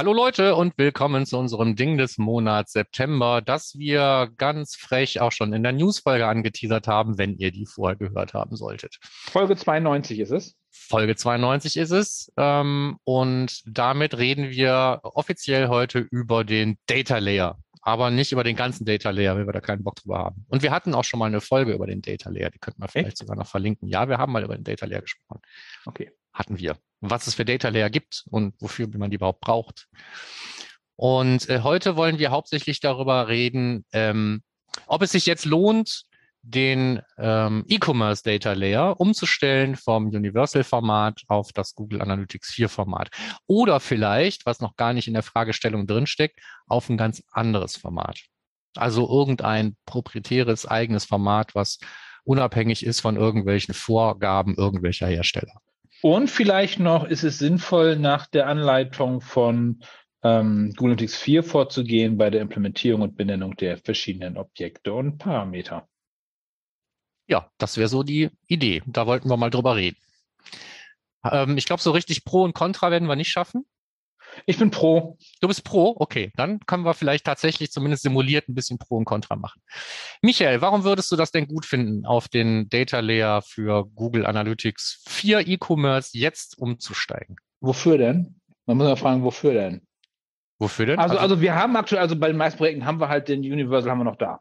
Hallo Leute und willkommen zu unserem Ding des Monats September, das wir ganz frech auch schon in der Newsfolge angeteasert haben, wenn ihr die vorher gehört haben solltet. Folge 92 ist es. Folge 92 ist es. Ähm, und damit reden wir offiziell heute über den Data Layer, aber nicht über den ganzen Data Layer, weil wir da keinen Bock drüber haben. Und wir hatten auch schon mal eine Folge über den Data Layer, die könnten wir vielleicht Echt? sogar noch verlinken. Ja, wir haben mal über den Data Layer gesprochen. Okay. Hatten wir was es für Data Layer gibt und wofür man die überhaupt braucht. Und äh, heute wollen wir hauptsächlich darüber reden, ähm, ob es sich jetzt lohnt, den ähm, E-Commerce Data Layer umzustellen vom Universal Format auf das Google Analytics 4 Format. Oder vielleicht, was noch gar nicht in der Fragestellung drinsteckt, auf ein ganz anderes Format. Also irgendein proprietäres eigenes Format, was unabhängig ist von irgendwelchen Vorgaben irgendwelcher Hersteller. Und vielleicht noch ist es sinnvoll, nach der Anleitung von ähm, Google Analytics 4 vorzugehen bei der Implementierung und Benennung der verschiedenen Objekte und Parameter. Ja, das wäre so die Idee. Da wollten wir mal drüber reden. Ähm, ich glaube, so richtig Pro und Contra werden wir nicht schaffen. Ich bin pro. Du bist pro? Okay, dann können wir vielleicht tatsächlich zumindest simuliert ein bisschen Pro und Contra machen. Michael, warum würdest du das denn gut finden, auf den Data Layer für Google Analytics 4 E-Commerce jetzt umzusteigen? Wofür denn? Man muss ja fragen, wofür denn? Wofür denn? Also, also, also wir haben aktuell, also bei den meisten Projekten haben wir halt den Universal haben wir noch da.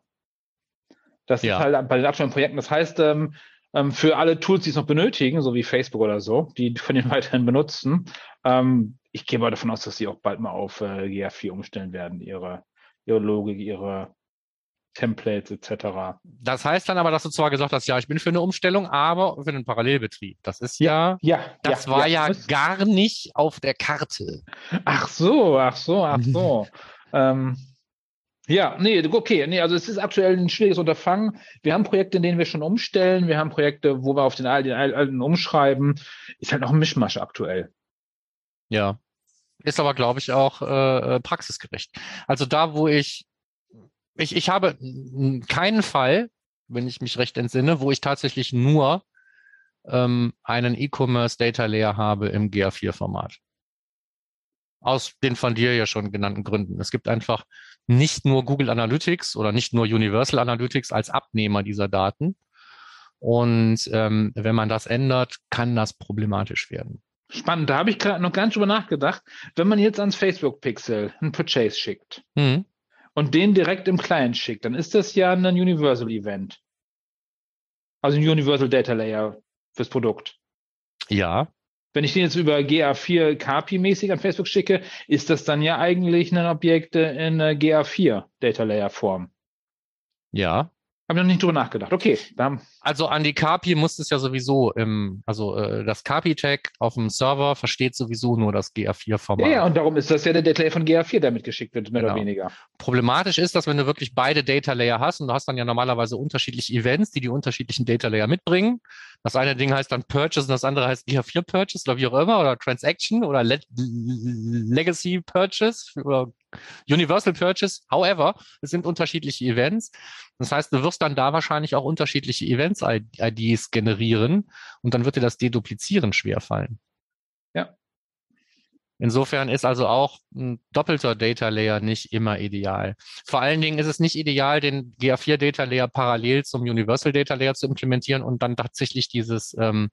Das ja. ist halt bei den aktuellen Projekten. Das heißt, ähm, ähm, für alle Tools, die es noch benötigen, so wie Facebook oder so, die von den weiterhin benutzen, ähm, ich gehe mal davon aus, dass sie auch bald mal auf äh, GA4 umstellen werden, ihre, ihre Logik, ihre Templates etc. Das heißt dann aber, dass du zwar gesagt hast, ja, ich bin für eine Umstellung, aber für einen Parallelbetrieb. Das ist ja, ja, das ja, war ja, ja gar nicht auf der Karte. Ach so, ach so, ach so. ähm, ja, nee, okay, nee, also es ist aktuell ein schwieriges Unterfangen. Wir haben Projekte, in denen wir schon umstellen. Wir haben Projekte, wo wir auf den alten umschreiben. Ist halt noch ein Mischmasch aktuell. Ja. Ist aber, glaube ich, auch äh, äh, praxisgerecht. Also da, wo ich, ich, ich habe keinen Fall, wenn ich mich recht entsinne, wo ich tatsächlich nur ähm, einen E-Commerce Data Layer habe im GA4-Format. Aus den von dir ja schon genannten Gründen. Es gibt einfach nicht nur Google Analytics oder nicht nur Universal Analytics als Abnehmer dieser Daten. Und ähm, wenn man das ändert, kann das problematisch werden. Spannend, da habe ich gerade noch gar nicht drüber nachgedacht. Wenn man jetzt ans Facebook-Pixel ein Purchase schickt mhm. und den direkt im Client schickt, dann ist das ja ein Universal-Event. Also ein Universal Data Layer fürs Produkt. Ja. Wenn ich den jetzt über GA4 KPI-mäßig an Facebook schicke, ist das dann ja eigentlich ein Objekt in GA4 Data Layer Form. Ja. Habe ich noch nicht drüber nachgedacht. Okay. Dann. Also an die KPI muss es ja sowieso im, also äh, das KPI-Tag auf dem Server versteht sowieso nur das GA4-Format. Ja, und darum ist das ja der Data Layer von GA4, der mitgeschickt wird, mehr genau. oder weniger. Problematisch ist, dass wenn du wirklich beide Data Layer hast und du hast dann ja normalerweise unterschiedliche Events, die die unterschiedlichen Data Layer mitbringen. Das eine Ding heißt dann Purchase und das andere heißt GA4 Purchase oder wie auch immer oder Transaction oder Le Legacy Purchase oder Universal Purchase. However, es sind unterschiedliche Events. Das heißt, du wirst dann da wahrscheinlich auch unterschiedliche Events-IDs generieren und dann wird dir das Deduplizieren schwerfallen. Insofern ist also auch ein doppelter Data Layer nicht immer ideal. Vor allen Dingen ist es nicht ideal, den GA4 Data Layer parallel zum Universal Data Layer zu implementieren und dann tatsächlich dieses ähm,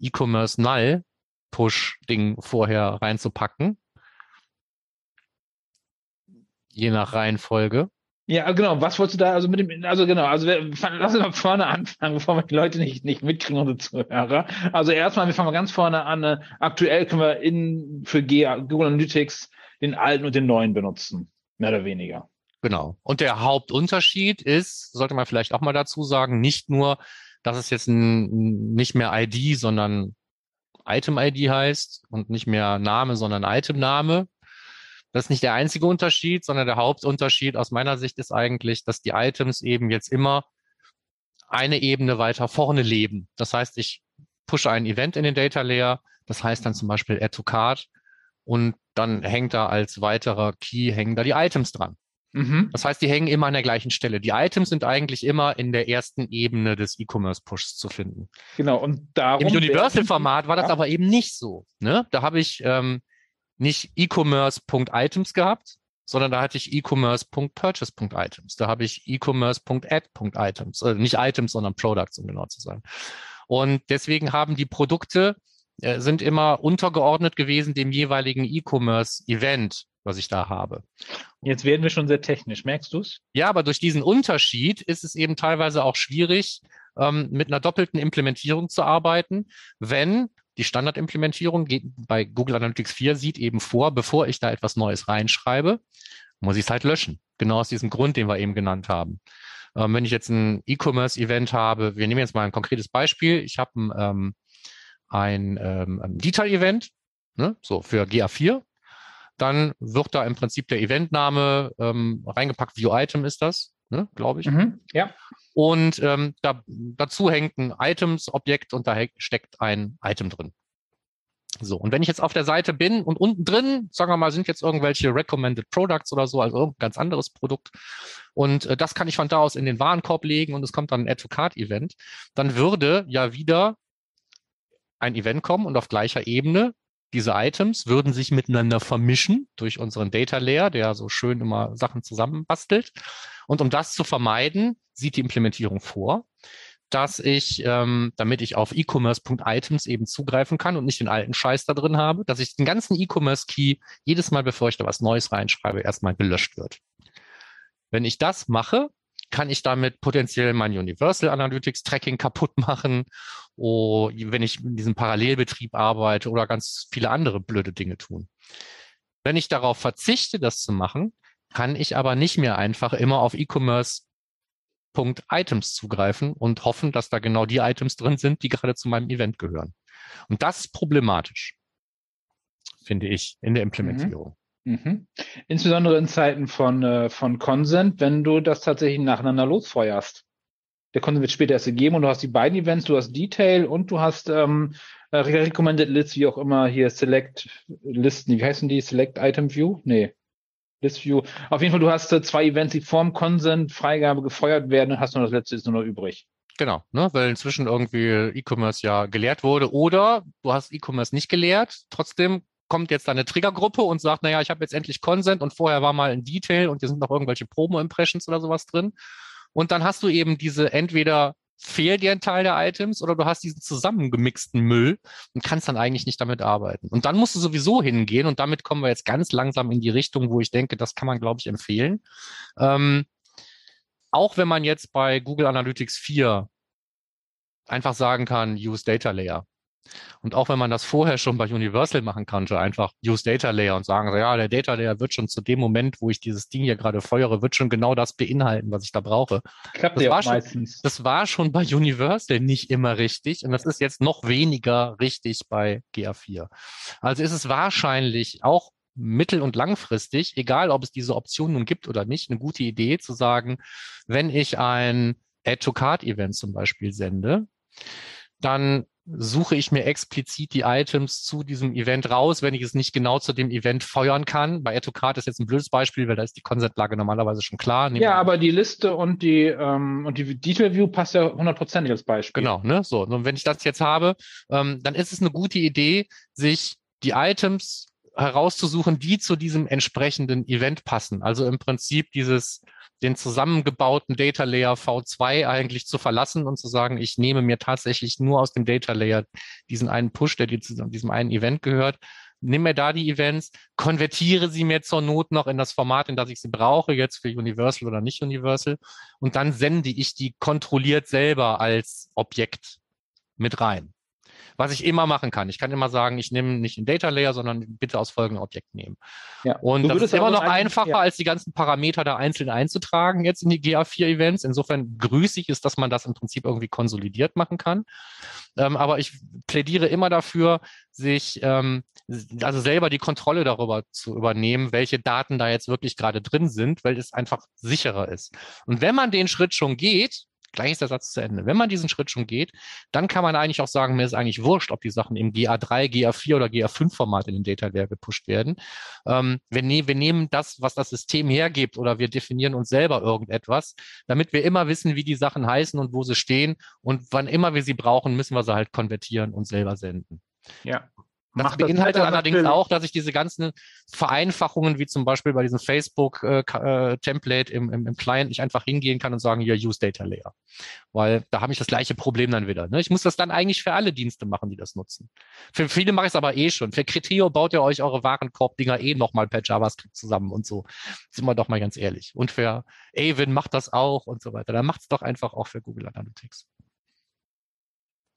E-Commerce Null Push Ding vorher reinzupacken je nach Reihenfolge. Ja, genau. Was wolltest du da also mit dem, also genau, also lass uns mal vorne anfangen, bevor wir die Leute nicht, nicht mitkriegen, unsere Zuhörer. Also erstmal, wir fangen mal ganz vorne an. Äh, aktuell können wir in, für Google Analytics den alten und den neuen benutzen. Mehr oder weniger. Genau. Und der Hauptunterschied ist, sollte man vielleicht auch mal dazu sagen, nicht nur, dass es jetzt ein, nicht mehr ID, sondern Item-ID heißt und nicht mehr Name, sondern Item-Name. Das ist nicht der einzige Unterschied, sondern der Hauptunterschied aus meiner Sicht ist eigentlich, dass die Items eben jetzt immer eine Ebene weiter vorne leben. Das heißt, ich pushe ein Event in den Data Layer. Das heißt dann zum Beispiel Add to Card. Und dann hängt da als weiterer Key, hängen da die Items dran. Mhm. Das heißt, die hängen immer an der gleichen Stelle. Die Items sind eigentlich immer in der ersten Ebene des E-Commerce-Pushs zu finden. Genau, und darum. Im Universal-Format war das ja. aber eben nicht so. Ne? Da habe ich ähm, nicht e-commerce.items gehabt, sondern da hatte ich e-commerce.purchase.items. Da habe ich e-commerce.add.items, äh, nicht Items, sondern Products, um genau zu sein. Und deswegen haben die Produkte äh, sind immer untergeordnet gewesen dem jeweiligen E-Commerce-Event was ich da habe. Jetzt werden wir schon sehr technisch, merkst du es? Ja, aber durch diesen Unterschied ist es eben teilweise auch schwierig, ähm, mit einer doppelten Implementierung zu arbeiten, wenn die Standardimplementierung geht, bei Google Analytics 4 sieht eben vor, bevor ich da etwas Neues reinschreibe, muss ich es halt löschen. Genau aus diesem Grund, den wir eben genannt haben. Ähm, wenn ich jetzt ein E-Commerce-Event habe, wir nehmen jetzt mal ein konkretes Beispiel. Ich habe ähm, ein, ähm, ein Detail-Event, ne, so für GA4 dann wird da im Prinzip der Eventname ähm, reingepackt. View-Item ist das, ne, glaube ich. Mhm, ja. Und ähm, da, dazu hängt ein Items-Objekt und da steckt ein Item drin. So, und wenn ich jetzt auf der Seite bin und unten drin, sagen wir mal, sind jetzt irgendwelche Recommended Products oder so, also irgendein ganz anderes Produkt, und äh, das kann ich von da aus in den Warenkorb legen und es kommt dann ein Add-to-Card-Event, dann würde ja wieder ein Event kommen und auf gleicher Ebene diese Items würden sich miteinander vermischen durch unseren Data Layer, der so schön immer Sachen zusammenbastelt. Und um das zu vermeiden, sieht die Implementierung vor, dass ich, ähm, damit ich auf e-commerce.items eben zugreifen kann und nicht den alten Scheiß da drin habe, dass ich den ganzen E-Commerce-Key jedes Mal, bevor ich da was Neues reinschreibe, erstmal gelöscht wird. Wenn ich das mache, kann ich damit potenziell mein Universal Analytics Tracking kaputt machen, oh, wenn ich in diesem Parallelbetrieb arbeite oder ganz viele andere blöde Dinge tun. Wenn ich darauf verzichte, das zu machen, kann ich aber nicht mehr einfach immer auf E-Commerce Punkt Items zugreifen und hoffen, dass da genau die Items drin sind, die gerade zu meinem Event gehören. Und das ist problematisch, finde ich, in der mhm. Implementierung. Mhm. Insbesondere in Zeiten von, äh, von Consent, wenn du das tatsächlich nacheinander losfeuerst. Der Consent wird später erst gegeben und du hast die beiden Events, du hast Detail und du hast ähm, äh, Recommended Lists, wie auch immer, hier Select Listen, wie heißen die? Select Item View? Nee. List View. Auf jeden Fall, du hast äh, zwei Events, die vorm Consent Freigabe gefeuert werden und hast nur das letzte ist nur noch übrig. Genau, ne, weil inzwischen irgendwie E-Commerce ja gelehrt wurde oder du hast E-Commerce nicht gelehrt, trotzdem kommt jetzt da eine Triggergruppe und sagt, naja, ich habe jetzt endlich Consent und vorher war mal ein Detail und hier sind noch irgendwelche Promo-Impressions oder sowas drin. Und dann hast du eben diese entweder fehlt dir ein Teil der Items oder du hast diesen zusammengemixten Müll und kannst dann eigentlich nicht damit arbeiten. Und dann musst du sowieso hingehen und damit kommen wir jetzt ganz langsam in die Richtung, wo ich denke, das kann man, glaube ich, empfehlen. Ähm, auch wenn man jetzt bei Google Analytics 4 einfach sagen kann, use Data Layer. Und auch wenn man das vorher schon bei Universal machen konnte, einfach use Data Layer und sagen, ja, der Data Layer wird schon zu dem Moment, wo ich dieses Ding hier gerade feuere, wird schon genau das beinhalten, was ich da brauche. Klappt das, war schon, meistens. das war schon bei Universal nicht immer richtig und das ist jetzt noch weniger richtig bei GA4. Also ist es wahrscheinlich auch mittel- und langfristig, egal ob es diese Option nun gibt oder nicht, eine gute Idee zu sagen, wenn ich ein Add-to-Card-Event zum Beispiel sende, dann suche ich mir explizit die Items zu diesem Event raus, wenn ich es nicht genau zu dem Event feuern kann. Bei Etocard ist jetzt ein blödes Beispiel, weil da ist die Konzeptlage normalerweise schon klar. ja, aber die Liste und die, ähm, und die Detail View passt ja hundertprozentig als Beispiel. Genau, ne? So. Und wenn ich das jetzt habe, ähm, dann ist es eine gute Idee, sich die Items herauszusuchen, die zu diesem entsprechenden Event passen. Also im Prinzip dieses den zusammengebauten Data Layer V2 eigentlich zu verlassen und zu sagen, ich nehme mir tatsächlich nur aus dem Data Layer diesen einen Push, der zu diesem einen Event gehört, nimm mir da die Events, konvertiere sie mir zur Not noch in das Format, in das ich sie brauche, jetzt für Universal oder nicht Universal, und dann sende ich die kontrolliert selber als Objekt mit rein was ich immer machen kann. Ich kann immer sagen, ich nehme nicht ein Data Layer, sondern bitte aus folgendem Objekt nehmen. Ja. Und das ist immer noch einfacher, ja. als die ganzen Parameter da einzeln einzutragen jetzt in die GA4-Events. Insofern grüße ich es, dass man das im Prinzip irgendwie konsolidiert machen kann. Ähm, aber ich plädiere immer dafür, sich ähm, also selber die Kontrolle darüber zu übernehmen, welche Daten da jetzt wirklich gerade drin sind, weil es einfach sicherer ist. Und wenn man den Schritt schon geht, Gleich ist der Satz zu Ende. Wenn man diesen Schritt schon geht, dann kann man eigentlich auch sagen, mir ist eigentlich wurscht, ob die Sachen im GA3, GA4 oder GA5-Format in den Data Layer gepusht werden. Ähm, wir, ne wir nehmen das, was das System hergibt oder wir definieren uns selber irgendetwas, damit wir immer wissen, wie die Sachen heißen und wo sie stehen. Und wann immer wir sie brauchen, müssen wir sie halt konvertieren und selber senden. Ja. Das Macht beinhaltet das allerdings natürlich. auch, dass ich diese ganzen Vereinfachungen, wie zum Beispiel bei diesem Facebook-Template äh, äh im, im, im, Client, nicht einfach hingehen kann und sagen, ja, use Data Layer. Weil da habe ich das gleiche Problem dann wieder. Ne? Ich muss das dann eigentlich für alle Dienste machen, die das nutzen. Für viele mache ich es aber eh schon. Für Criteo baut ihr euch eure Warenkorb-Dinger eh nochmal per JavaScript zusammen und so. Sind wir doch mal ganz ehrlich. Und für Avin macht das auch und so weiter. Dann macht es doch einfach auch für Google Analytics.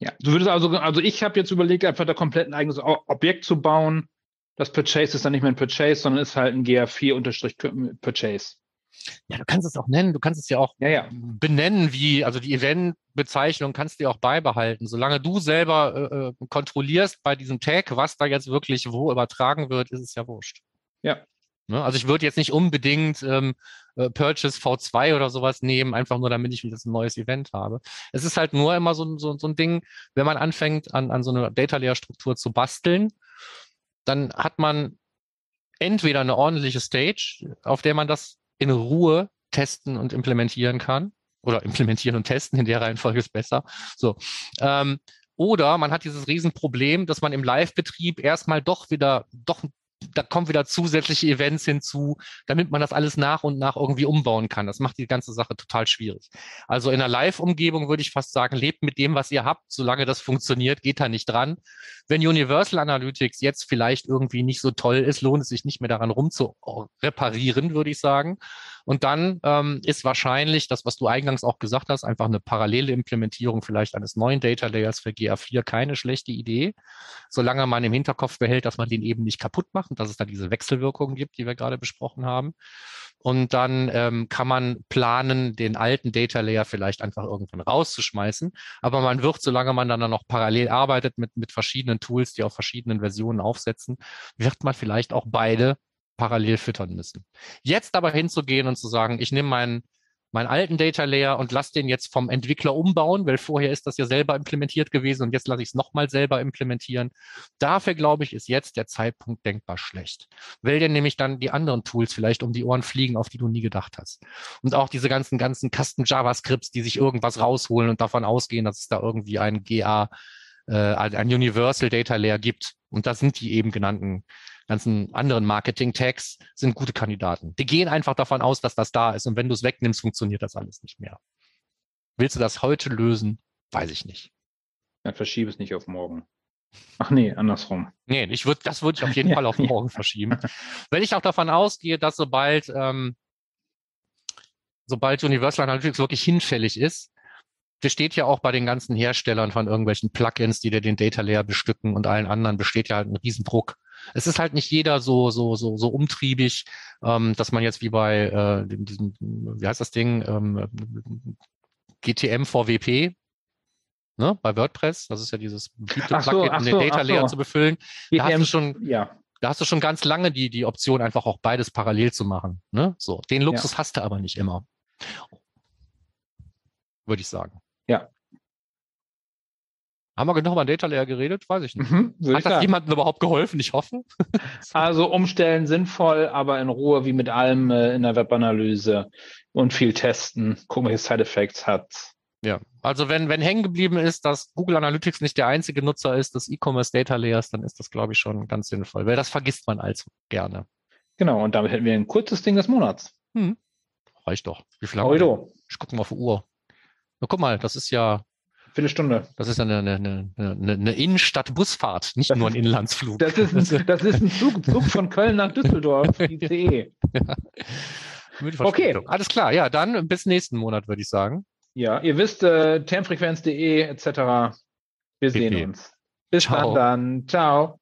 Ja, du würdest also, also ich habe jetzt überlegt, einfach da komplett ein eigenes Objekt zu bauen. Das Purchase ist dann nicht mehr ein Purchase, sondern ist halt ein GA4-Purchase. Ja, du kannst es auch nennen, du kannst es ja auch ja, ja. benennen, wie, also die Event-Bezeichnung kannst du ja auch beibehalten. Solange du selber äh, äh, kontrollierst bei diesem Tag, was da jetzt wirklich wo übertragen wird, ist es ja wurscht. Ja. Ne? Also ich würde jetzt nicht unbedingt ähm, äh, Purchase V2 oder sowas nehmen, einfach nur damit ich wieder ein neues Event habe. Es ist halt nur immer so, so, so ein Ding, wenn man anfängt, an, an so eine Data Layer Struktur zu basteln, dann hat man entweder eine ordentliche Stage, auf der man das in Ruhe testen und implementieren kann. Oder implementieren und testen, in der Reihenfolge ist besser. So. Ähm, oder man hat dieses Riesenproblem, dass man im Live-Betrieb erstmal doch wieder, doch da kommen wieder zusätzliche Events hinzu, damit man das alles nach und nach irgendwie umbauen kann. Das macht die ganze Sache total schwierig. Also in einer Live-Umgebung würde ich fast sagen, lebt mit dem, was ihr habt. Solange das funktioniert, geht da nicht dran. Wenn Universal Analytics jetzt vielleicht irgendwie nicht so toll ist, lohnt es sich nicht mehr daran rumzureparieren, würde ich sagen. Und dann ähm, ist wahrscheinlich das, was du eingangs auch gesagt hast, einfach eine parallele Implementierung vielleicht eines neuen Data Layers für GA4 keine schlechte Idee, solange man im Hinterkopf behält, dass man den eben nicht kaputt macht und dass es da diese Wechselwirkungen gibt, die wir gerade besprochen haben. Und dann ähm, kann man planen, den alten Data Layer vielleicht einfach irgendwann rauszuschmeißen. Aber man wird, solange man dann noch parallel arbeitet mit, mit verschiedenen Tools, die auf verschiedenen Versionen aufsetzen, wird man vielleicht auch beide parallel füttern müssen. Jetzt aber hinzugehen und zu sagen, ich nehme meinen meinen alten Data Layer und lasse den jetzt vom Entwickler umbauen, weil vorher ist das ja selber implementiert gewesen und jetzt lasse ich es nochmal selber implementieren. Dafür, glaube ich, ist jetzt der Zeitpunkt denkbar schlecht, weil dir nämlich dann die anderen Tools vielleicht um die Ohren fliegen, auf die du nie gedacht hast. Und auch diese ganzen, ganzen Custom JavaScripts, die sich irgendwas rausholen und davon ausgehen, dass es da irgendwie ein GA, äh, ein Universal Data Layer gibt. Und da sind die eben genannten ganzen anderen Marketing-Tags sind gute Kandidaten. Die gehen einfach davon aus, dass das da ist. Und wenn du es wegnimmst, funktioniert das alles nicht mehr. Willst du das heute lösen? Weiß ich nicht. Dann verschiebe es nicht auf morgen. Ach nee, andersrum. Nee, ich würde, das würde ich auf jeden Fall auf morgen verschieben. Weil ich auch davon ausgehe, dass sobald, ähm, sobald Universal Analytics wirklich hinfällig ist, besteht ja auch bei den ganzen Herstellern von irgendwelchen Plugins, die dir den Data Layer bestücken und allen anderen, besteht ja halt ein Riesendruck es ist halt nicht jeder so so so so umtriebig, ähm, dass man jetzt wie bei äh, diesem, wie heißt das Ding, ähm, GTM VWP, ne, bei WordPress, das ist ja dieses beliebte so, Plugin, um den Data Layer so. zu befüllen. GTM, da hast du schon, ja. Da hast du schon ganz lange die, die Option, einfach auch beides parallel zu machen. Ne? So, den Luxus ja. hast du aber nicht immer. Würde ich sagen. Ja, haben wir genug über Data Layer geredet? Weiß ich nicht. Mhm, Hat das jemandem überhaupt geholfen? Ich hoffe. also umstellen sinnvoll, aber in Ruhe wie mit allem äh, in der Webanalyse und viel testen, gucken, welche Side Effects hat. Ja, also wenn, wenn hängen geblieben ist, dass Google Analytics nicht der einzige Nutzer ist des E-Commerce Data Layers, dann ist das, glaube ich, schon ganz sinnvoll, weil das vergisst man allzu gerne. Genau, und damit hätten wir ein kurzes Ding des Monats. Hm. Reicht doch. Wie viel haben wir? Ich gucke mal auf die Uhr. Na, guck mal, das ist ja Viertelstunde. Das ist eine, eine, eine, eine Innenstadt-Busfahrt, nicht das nur ein Inlandsflug. Das ist ein, das ist ein Zug, Zug von Köln nach Düsseldorf, ICE. ja. Okay. Alles klar, ja, dann bis nächsten Monat, würde ich sagen. Ja, ihr wisst, äh, termfrequenz.de etc. Wir sehen uns. Bis Ciao. dann dann. Ciao.